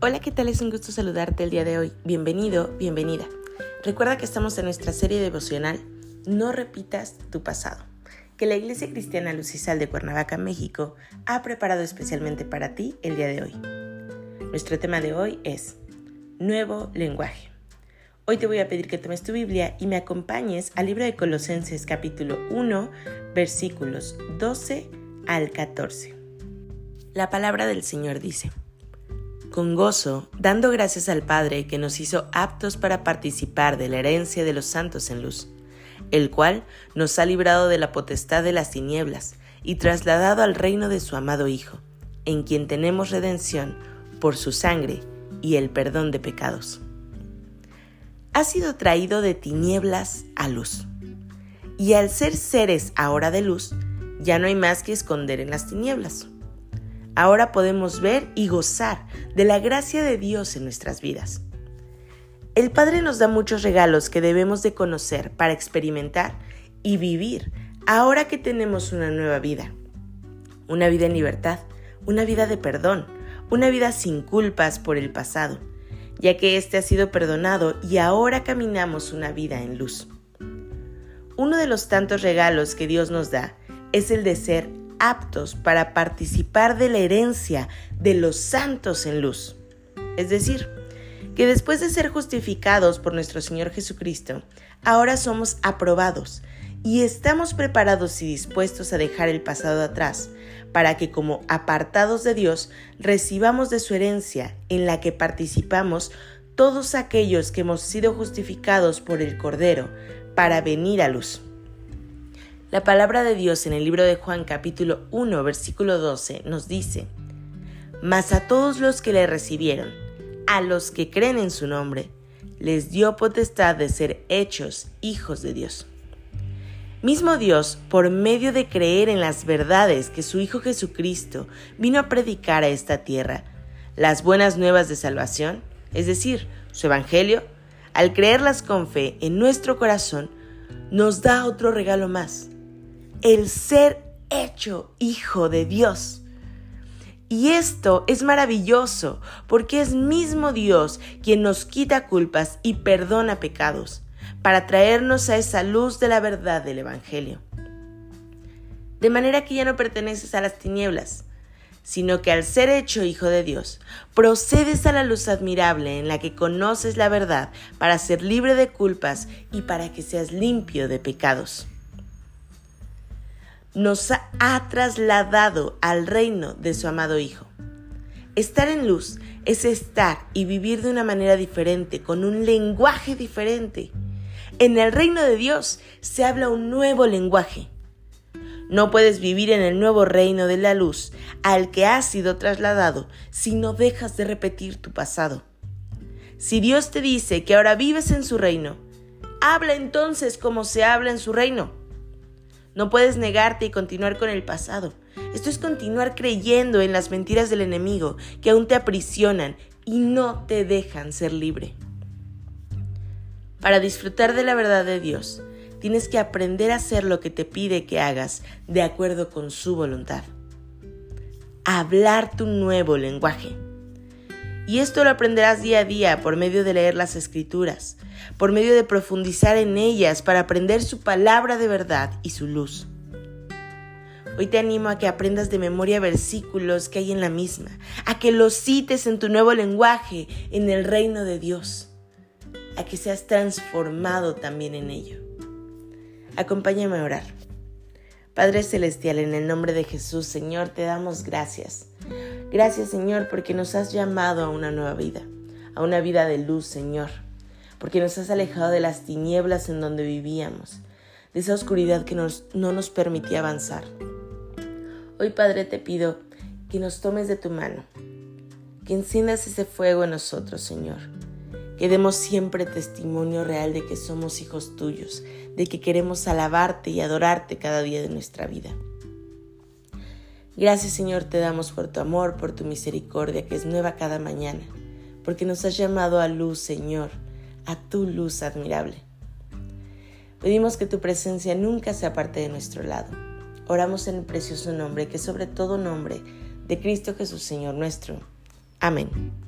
Hola, ¿qué tal? Es un gusto saludarte el día de hoy. Bienvenido, bienvenida. Recuerda que estamos en nuestra serie devocional No repitas tu pasado, que la Iglesia Cristiana Lucisal de Cuernavaca, México, ha preparado especialmente para ti el día de hoy. Nuestro tema de hoy es Nuevo lenguaje. Hoy te voy a pedir que tomes tu Biblia y me acompañes al libro de Colosenses capítulo 1, versículos 12 al 14. La palabra del Señor dice, con gozo, dando gracias al Padre que nos hizo aptos para participar de la herencia de los santos en luz, el cual nos ha librado de la potestad de las tinieblas y trasladado al reino de su amado Hijo, en quien tenemos redención por su sangre y el perdón de pecados. Ha sido traído de tinieblas a luz. Y al ser seres ahora de luz, ya no hay más que esconder en las tinieblas. Ahora podemos ver y gozar de la gracia de Dios en nuestras vidas. El Padre nos da muchos regalos que debemos de conocer para experimentar y vivir ahora que tenemos una nueva vida. Una vida en libertad, una vida de perdón, una vida sin culpas por el pasado, ya que éste ha sido perdonado y ahora caminamos una vida en luz. Uno de los tantos regalos que Dios nos da es el de ser aptos para participar de la herencia de los santos en luz. Es decir, que después de ser justificados por nuestro Señor Jesucristo, ahora somos aprobados y estamos preparados y dispuestos a dejar el pasado atrás, para que como apartados de Dios recibamos de su herencia en la que participamos todos aquellos que hemos sido justificados por el Cordero para venir a luz. La palabra de Dios en el libro de Juan capítulo 1 versículo 12 nos dice, Mas a todos los que le recibieron, a los que creen en su nombre, les dio potestad de ser hechos hijos de Dios. Mismo Dios, por medio de creer en las verdades que su Hijo Jesucristo vino a predicar a esta tierra, las buenas nuevas de salvación, es decir, su Evangelio, al creerlas con fe en nuestro corazón, nos da otro regalo más, el ser hecho hijo de Dios. Y esto es maravilloso porque es mismo Dios quien nos quita culpas y perdona pecados para traernos a esa luz de la verdad del Evangelio. De manera que ya no perteneces a las tinieblas, sino que al ser hecho hijo de Dios, procedes a la luz admirable en la que conoces la verdad para ser libre de culpas y para que seas limpio de pecados nos ha trasladado al reino de su amado Hijo. Estar en luz es estar y vivir de una manera diferente, con un lenguaje diferente. En el reino de Dios se habla un nuevo lenguaje. No puedes vivir en el nuevo reino de la luz al que has sido trasladado si no dejas de repetir tu pasado. Si Dios te dice que ahora vives en su reino, habla entonces como se habla en su reino. No puedes negarte y continuar con el pasado. Esto es continuar creyendo en las mentiras del enemigo que aún te aprisionan y no te dejan ser libre. Para disfrutar de la verdad de Dios, tienes que aprender a hacer lo que te pide que hagas de acuerdo con su voluntad. Hablar tu nuevo lenguaje. Y esto lo aprenderás día a día por medio de leer las escrituras, por medio de profundizar en ellas para aprender su palabra de verdad y su luz. Hoy te animo a que aprendas de memoria versículos que hay en la misma, a que los cites en tu nuevo lenguaje, en el reino de Dios, a que seas transformado también en ello. Acompáñame a orar. Padre Celestial, en el nombre de Jesús, Señor, te damos gracias Gracias Señor porque nos has llamado a una nueva vida, a una vida de luz Señor, porque nos has alejado de las tinieblas en donde vivíamos, de esa oscuridad que nos, no nos permitía avanzar. Hoy Padre te pido que nos tomes de tu mano, que enciendas ese fuego en nosotros, Señor. Que demos siempre testimonio real de que somos hijos tuyos, de que queremos alabarte y adorarte cada día de nuestra vida. Gracias Señor te damos por tu amor, por tu misericordia que es nueva cada mañana, porque nos has llamado a luz, Señor, a tu luz admirable. Pedimos que tu presencia nunca se aparte de nuestro lado. Oramos en el precioso nombre, que sobre todo nombre, de Cristo Jesús, Señor nuestro. Amén.